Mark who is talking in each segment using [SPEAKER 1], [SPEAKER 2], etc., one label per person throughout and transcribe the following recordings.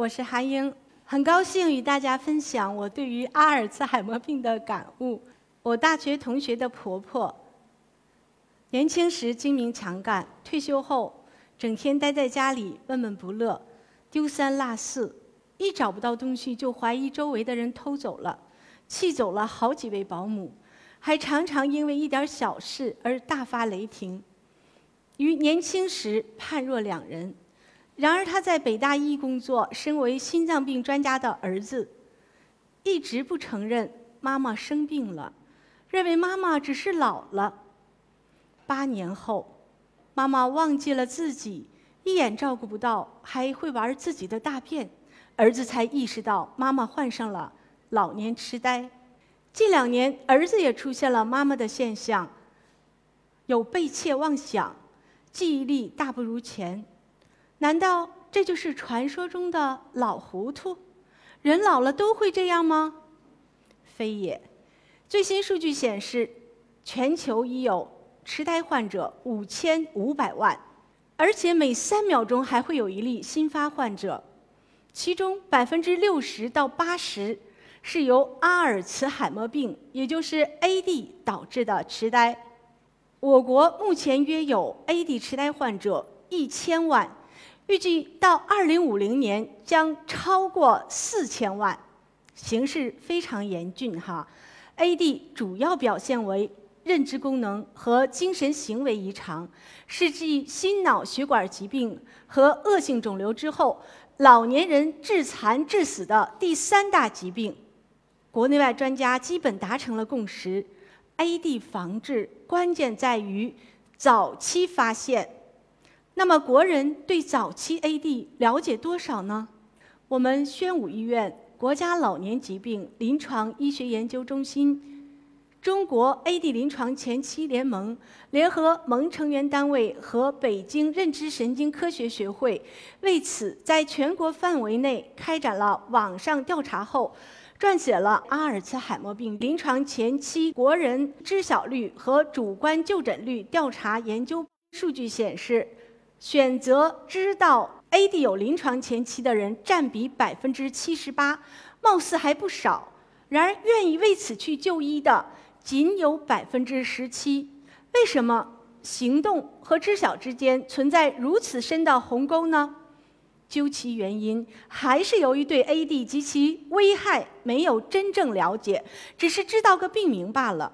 [SPEAKER 1] 我是韩英，很高兴与大家分享我对于阿尔茨海默病的感悟。我大学同学的婆婆，年轻时精明强干，退休后整天待在家里闷闷不乐，丢三落四，一找不到东西就怀疑周围的人偷走了，气走了好几位保姆，还常常因为一点小事而大发雷霆，与年轻时判若两人。然而他在北大医工作，身为心脏病专家的儿子，一直不承认妈妈生病了。认为妈妈只是老了。八年后，妈妈忘记了自己，一眼照顾不到，还会玩自己的大便，儿子才意识到妈妈患上了老年痴呆。近两年，儿子也出现了妈妈的现象，有背窃妄想，记忆力大不如前。难道这就是传说中的老糊涂？人老了都会这样吗？非也。最新数据显示，全球已有痴呆患者五千五百万，而且每三秒钟还会有一例新发患者，其中百分之六十到八十是由阿尔茨海默病，也就是 AD 导致的痴呆。我国目前约有 AD 痴呆患者一千万，预计到二零五零年将超过四千万，形势非常严峻哈。AD 主要表现为认知功能和精神行为异常，是继心脑血管疾病和恶性肿瘤之后，老年人致残致死的第三大疾病。国内外专家基本达成了共识：AD 防治关键在于早期发现。那么，国人对早期 AD 了解多少呢？我们宣武医院。国家老年疾病临床医学研究中心、中国 AD 临床前期联盟联合盟成员单位和北京认知神经科学学会，为此在全国范围内开展了网上调查后，撰写了阿尔茨海默病临床前期国人知晓率和主观就诊率调查研究。数据显示，选择知道。AD 有临床前期的人占比百分之七十八，貌似还不少。然而，愿意为此去就医的仅有百分之十七。为什么行动和知晓之间存在如此深的鸿沟呢？究其原因，还是由于对 AD 及其危害没有真正了解，只是知道个病名罢了。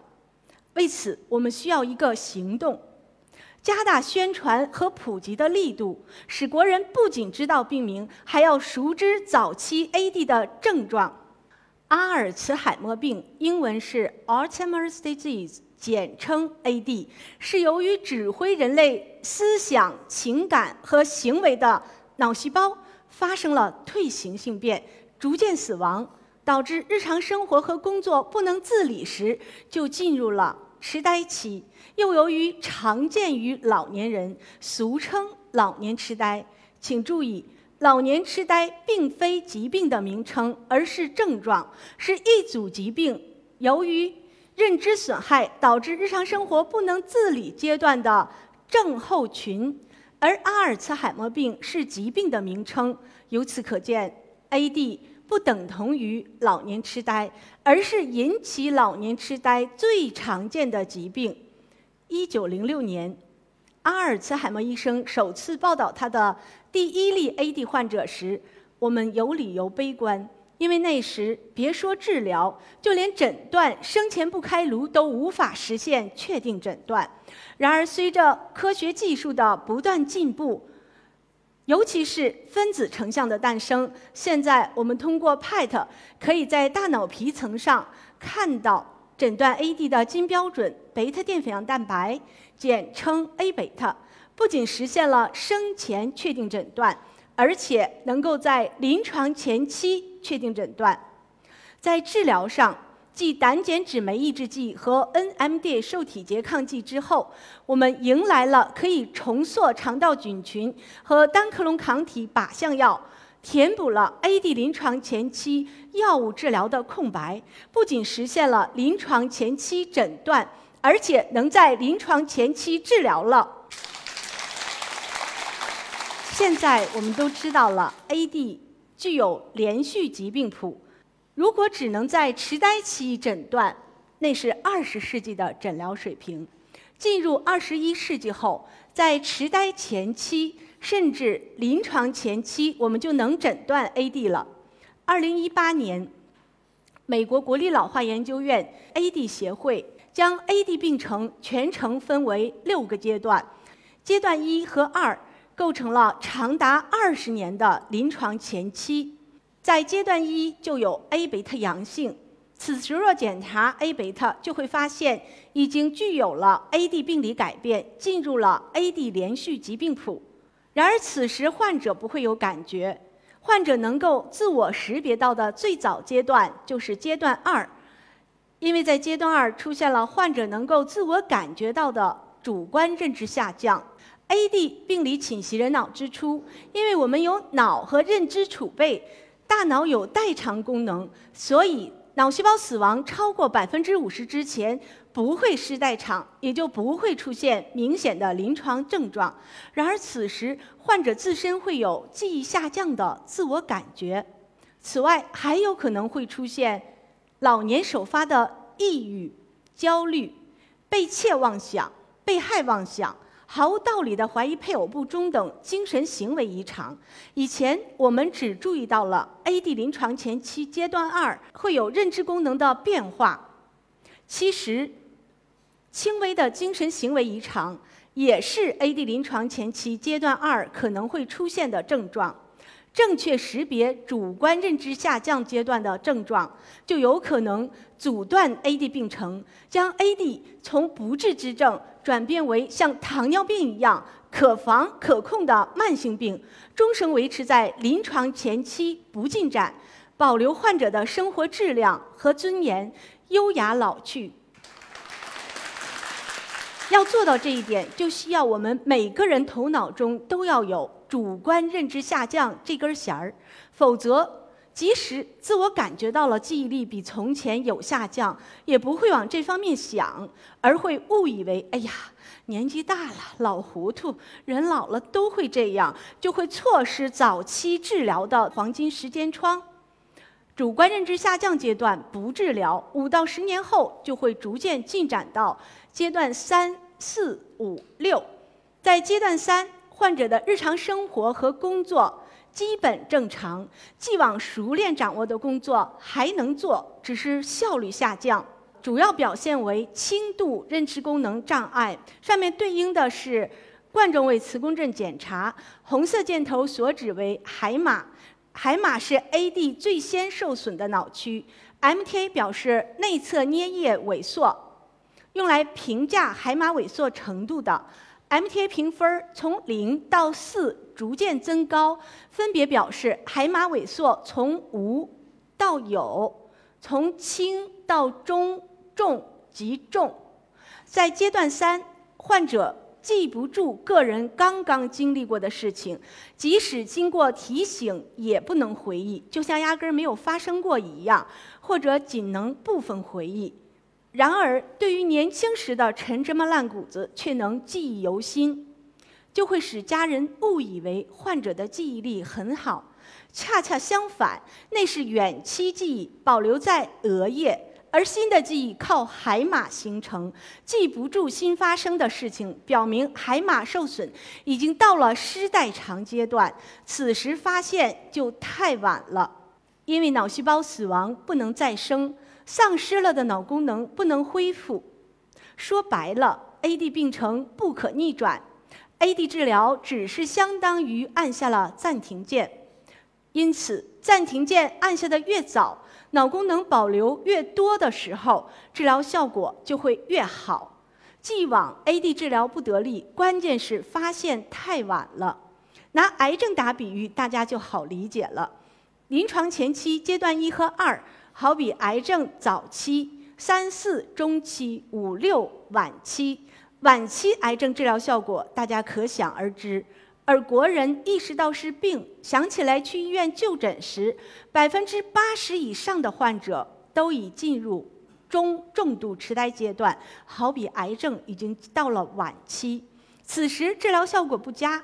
[SPEAKER 1] 为此，我们需要一个行动。加大宣传和普及的力度，使国人不仅知道病名，还要熟知早期 AD 的症状。阿尔茨海默病英文是 Alzheimer's disease，简称 AD，是由于指挥人类思想、情感和行为的脑细胞发生了退行性变，逐渐死亡，导致日常生活和工作不能自理时，就进入了。痴呆期又由于常见于老年人，俗称老年痴呆。请注意，老年痴呆并非疾病的名称，而是症状，是一组疾病由于认知损害导致日常生活不能自理阶段的症候群。而阿尔茨海默病是疾病的名称，由此可见，AD。不等同于老年痴呆，而是引起老年痴呆最常见的疾病。一九零六年，阿尔茨海默医生首次报道他的第一例 AD 患者时，我们有理由悲观，因为那时别说治疗，就连诊断生前不开颅都无法实现确定诊断。然而，随着科学技术的不断进步，尤其是分子成像的诞生，现在我们通过 PET 可以在大脑皮层上看到诊断 AD 的金标准贝塔淀粉样蛋白，简称 A 贝塔，不仅实现了生前确定诊断，而且能够在临床前期确定诊断，在治疗上。继胆碱酯酶抑制剂和 NMDA 受体拮抗剂之后，我们迎来了可以重塑肠道菌群和单克隆抗体靶向药，填补了 AD 临床前期药物治疗的空白，不仅实现了临床前期诊断，而且能在临床前期治疗了。现在我们都知道了，AD 具有连续疾病谱。如果只能在痴呆期诊断，那是二十世纪的诊疗水平。进入二十一世纪后，在痴呆前期甚至临床前期，我们就能诊断 AD 了。二零一八年，美国国立老化研究院 AD 协会将 AD 病程全程分为六个阶段，阶段一和二构成了长达二十年的临床前期。在阶段一就有 A 贝塔阳性。此时若检查 A 贝塔，就会发现已经具有了 AD 病理改变，进入了 AD 连续疾病谱。然而此时患者不会有感觉，患者能够自我识别到的最早阶段就是阶段二，因为在阶段二出现了患者能够自我感觉到的主观认知下降。AD 病理侵袭人脑之初，因为我们有脑和认知储备，大脑有代偿功能，所以。脑细胞死亡超过百分之五十之前不会失代偿，也就不会出现明显的临床症状。然而此时患者自身会有记忆下降的自我感觉。此外还有可能会出现老年首发的抑郁、焦虑、被窃妄想、被害妄想。毫无道理的怀疑配偶不忠等精神行为异常。以前我们只注意到了 AD 临床前期阶段二会有认知功能的变化，其实轻微的精神行为异常也是 AD 临床前期阶段二可能会出现的症状。正确识别主观认知下降阶段的症状，就有可能阻断 AD 病程，将 AD 从不治之症转变为像糖尿病一样可防可控的慢性病，终生维持在临床前期不进展，保留患者的生活质量和尊严，优雅老去。要做到这一点，就需要我们每个人头脑中都要有。主观认知下降这根弦儿，否则即使自我感觉到了记忆力比从前有下降，也不会往这方面想，而会误以为哎呀年纪大了老糊涂，人老了都会这样，就会错失早期治疗的黄金时间窗。主观认知下降阶段不治疗，五到十年后就会逐渐进展到阶段三、四、五、六，在阶段三。患者的日常生活和工作基本正常，既往熟练掌握的工作还能做，只是效率下降，主要表现为轻度认知功能障碍。上面对应的是冠状位磁共振检查，红色箭头所指为海马，海马是 AD 最先受损的脑区，MTA 表示内侧颞叶萎缩，用来评价海马萎缩程度的。MTA 评分从零到四逐渐增高，分别表示海马萎缩从无到有，从轻到中、重及重。在阶段三，患者记不住个人刚刚经历过的事情，即使经过提醒也不能回忆，就像压根儿没有发生过一样，或者仅能部分回忆。然而，对于年轻时的陈芝麻烂谷子却能记忆犹新，就会使家人误以为患者的记忆力很好。恰恰相反，那是远期记忆保留在额叶，而新的记忆靠海马形成。记不住新发生的事情，表明海马受损已经到了失代偿阶段。此时发现就太晚了，因为脑细胞死亡不能再生。丧失了的脑功能不能恢复，说白了，AD 病程不可逆转，AD 治疗只是相当于按下了暂停键。因此，暂停键按下的越早，脑功能保留越多的时候，治疗效果就会越好。既往 AD 治疗不得力，关键是发现太晚了。拿癌症打比喻，大家就好理解了。临床前期阶段一和二。好比癌症早期、三四中期、五六晚期，晚期癌症治疗效果大家可想而知。而国人意识到是病，想起来去医院就诊时，百分之八十以上的患者都已进入中重度痴呆阶段，好比癌症已经到了晚期。此时治疗效果不佳，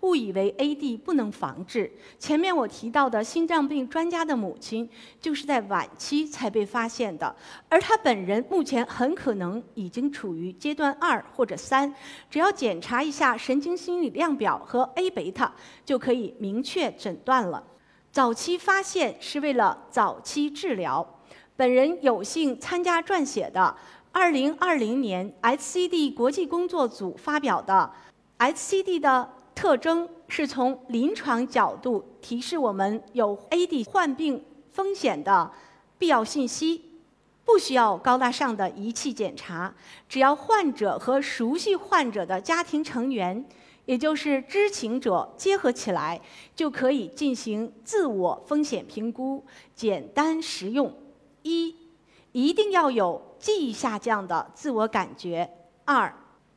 [SPEAKER 1] 误以为 AD 不能防治。前面我提到的心脏病专家的母亲，就是在晚期才被发现的，而他本人目前很可能已经处于阶段二或者三，只要检查一下神经心理量表和 A 贝塔，就可以明确诊断了。早期发现是为了早期治疗。本人有幸参加撰写的2020年 SCD 国际工作组发表的 SCD 的。特征是从临床角度提示我们有 AD 患病风险的必要信息，不需要高大上的仪器检查，只要患者和熟悉患者的家庭成员，也就是知情者结合起来，就可以进行自我风险评估，简单实用。一，一定要有记忆下降的自我感觉。二。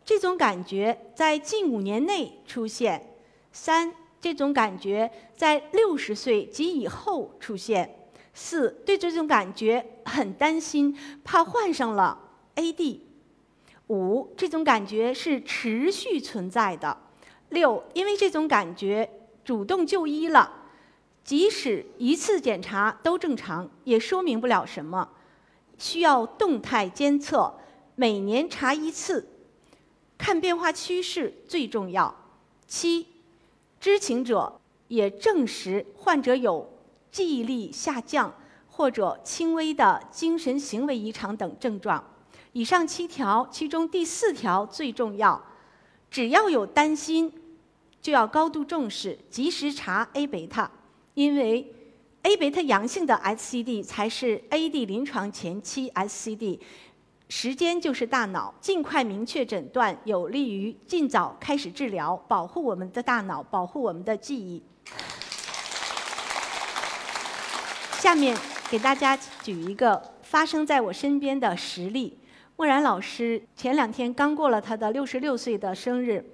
[SPEAKER 1] 这种感觉在近五年内出现。三，这种感觉在六十岁及以后出现。四，对这种感觉很担心，怕患上了 AD。五，这种感觉是持续存在的。六，因为这种感觉主动就医了，即使一次检查都正常，也说明不了什么，需要动态监测，每年查一次。看变化趋势最重要。七，知情者也证实患者有记忆力下降或者轻微的精神行为异常等症状。以上七条，其中第四条最重要。只要有担心，就要高度重视，及时查 A 贝塔，因为 A 贝塔阳性的 SCD 才是 AD 临床前期 SCD。时间就是大脑，尽快明确诊断，有利于尽早开始治疗，保护我们的大脑，保护我们的记忆。下面给大家举一个发生在我身边的实例：莫然老师前两天刚过了他的六十六岁的生日，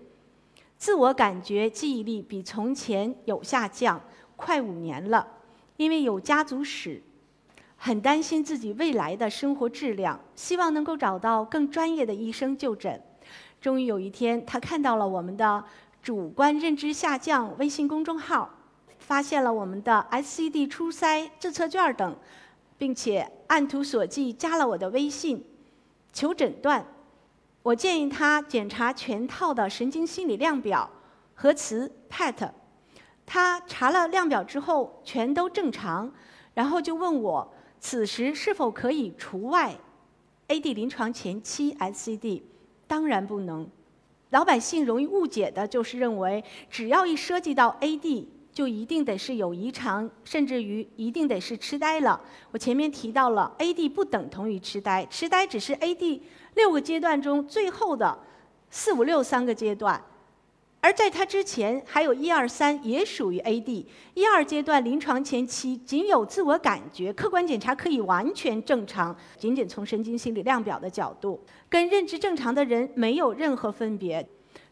[SPEAKER 1] 自我感觉记忆力比从前有下降，快五年了，因为有家族史。很担心自己未来的生活质量，希望能够找到更专业的医生就诊。终于有一天，他看到了我们的主观认知下降微信公众号，发现了我们的 SCD 初筛自测卷等，并且按图索骥加了我的微信求诊断。我建议他检查全套的神经心理量表、核磁、PET。他查了量表之后全都正常，然后就问我。此时是否可以除外？AD 临床前期 SCD，当然不能。老百姓容易误解的就是认为，只要一涉及到 AD，就一定得是有异常，甚至于一定得是痴呆了。我前面提到了，AD 不等同于痴呆，痴呆只是 AD 六个阶段中最后的四五六三个阶段。而在它之前，还有一二三也属于 AD。一二阶段临床前期仅有自我感觉，客观检查可以完全正常，仅仅从神经心理量表的角度，跟认知正常的人没有任何分别。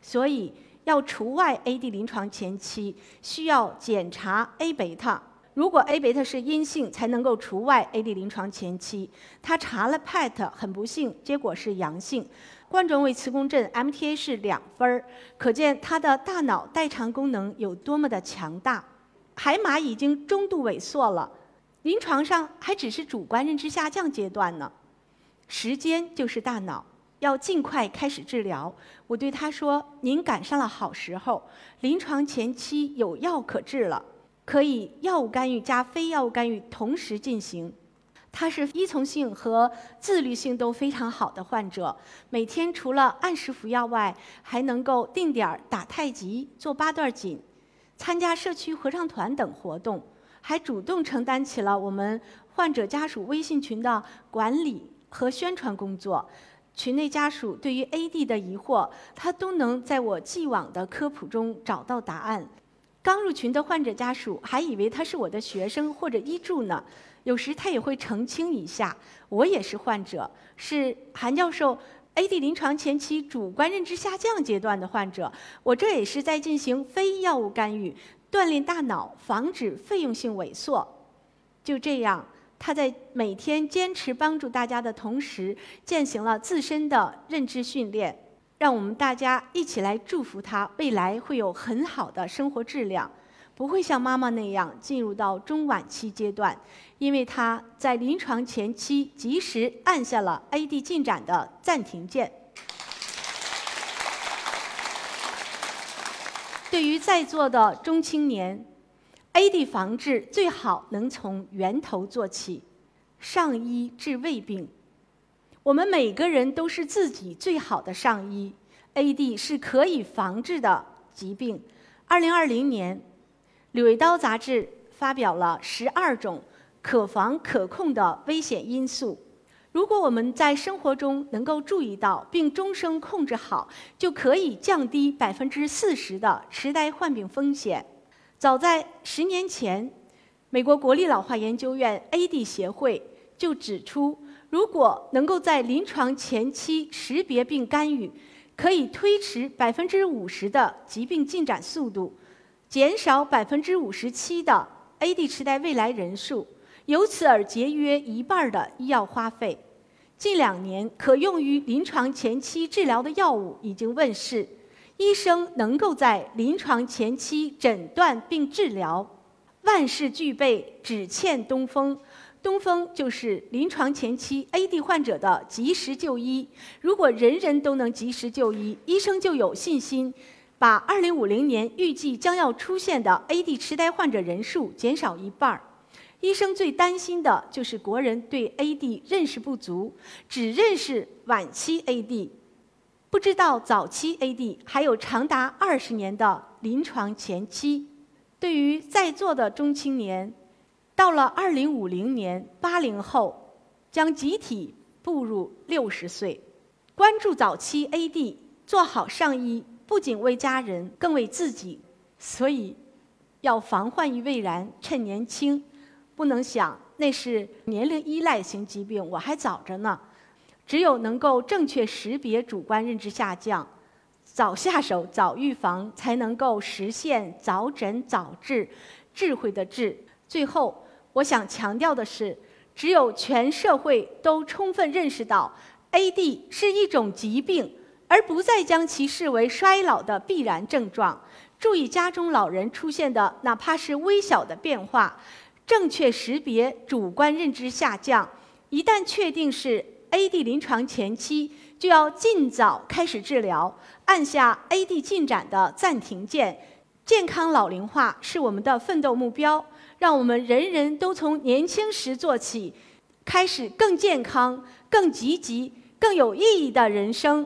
[SPEAKER 1] 所以要除外 AD 临床前期，需要检查 A 贝塔。如果 A 贝塔是阴性，才能够除外 AD 临床前期。他查了 PET，很不幸，结果是阳性。冠状位磁共振 MTA 是两分儿，可见他的大脑代偿功能有多么的强大。海马已经中度萎缩了，临床上还只是主观认知下降阶段呢。时间就是大脑，要尽快开始治疗。我对他说：“您赶上了好时候，临床前期有药可治了，可以药物干预加非药物干预同时进行。”他是依从性和自律性都非常好的患者，每天除了按时服药外，还能够定点儿打太极、做八段锦、参加社区合唱团等活动，还主动承担起了我们患者家属微信群的管理和宣传工作。群内家属对于 AD 的疑惑，他都能在我既往的科普中找到答案。刚入群的患者家属还以为他是我的学生或者医助呢。有时他也会澄清一下，我也是患者，是韩教授 AD 临床前期主观认知下降阶段的患者。我这也是在进行非药物干预，锻炼大脑，防止费用性萎缩。就这样，他在每天坚持帮助大家的同时，践行了自身的认知训练。让我们大家一起来祝福他，未来会有很好的生活质量，不会像妈妈那样进入到中晚期阶段，因为他在临床前期及时按下了 AD 进展的暂停键。对于在座的中青年，AD 防治最好能从源头做起，上医治未病。我们每个人都是自己最好的上医，AD 是可以防治的疾病。二零二零年，《柳叶刀》杂志发表了十二种可防可控的危险因素。如果我们在生活中能够注意到并终生控制好，就可以降低百分之四十的痴呆患病风险。早在十年前，美国国立老化研究院 AD 协会就指出。如果能够在临床前期识别并干预，可以推迟百分之五十的疾病进展速度，减少百分之五十七的 AD 痴呆未来人数，由此而节约一半的医药花费。近两年，可用于临床前期治疗的药物已经问世，医生能够在临床前期诊断并治疗。万事俱备，只欠东风。东风就是临床前期 AD 患者的及时就医。如果人人都能及时就医，医生就有信心把2050年预计将要出现的 AD 痴呆患者人数减少一半儿。医生最担心的就是国人对 AD 认识不足，只认识晚期 AD，不知道早期 AD 还有长达二十年的临床前期。对于在座的中青年。到了二零五零年，八零后将集体步入六十岁。关注早期 AD，做好上医，不仅为家人，更为自己。所以，要防患于未然，趁年轻，不能想那是年龄依赖型疾病，我还早着呢。只有能够正确识别主观认知下降，早下手、早预防，才能够实现早诊早治，智慧的智。最后。我想强调的是，只有全社会都充分认识到 AD 是一种疾病，而不再将其视为衰老的必然症状，注意家中老人出现的哪怕是微小的变化，正确识别主观认知下降，一旦确定是 AD 临床前期，就要尽早开始治疗，按下 AD 进展的暂停键。健康老龄化是我们的奋斗目标。让我们人人都从年轻时做起，开始更健康、更积极、更有意义的人生。